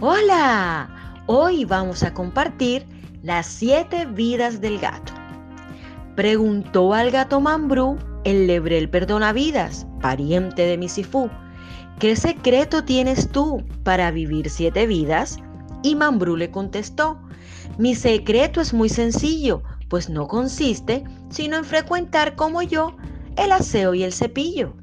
Hola, hoy vamos a compartir las siete vidas del gato. Preguntó al gato Mambrú el lebrel perdonavidas, pariente de Misifú, ¿qué secreto tienes tú para vivir siete vidas? Y Mambrú le contestó, mi secreto es muy sencillo, pues no consiste sino en frecuentar como yo el aseo y el cepillo.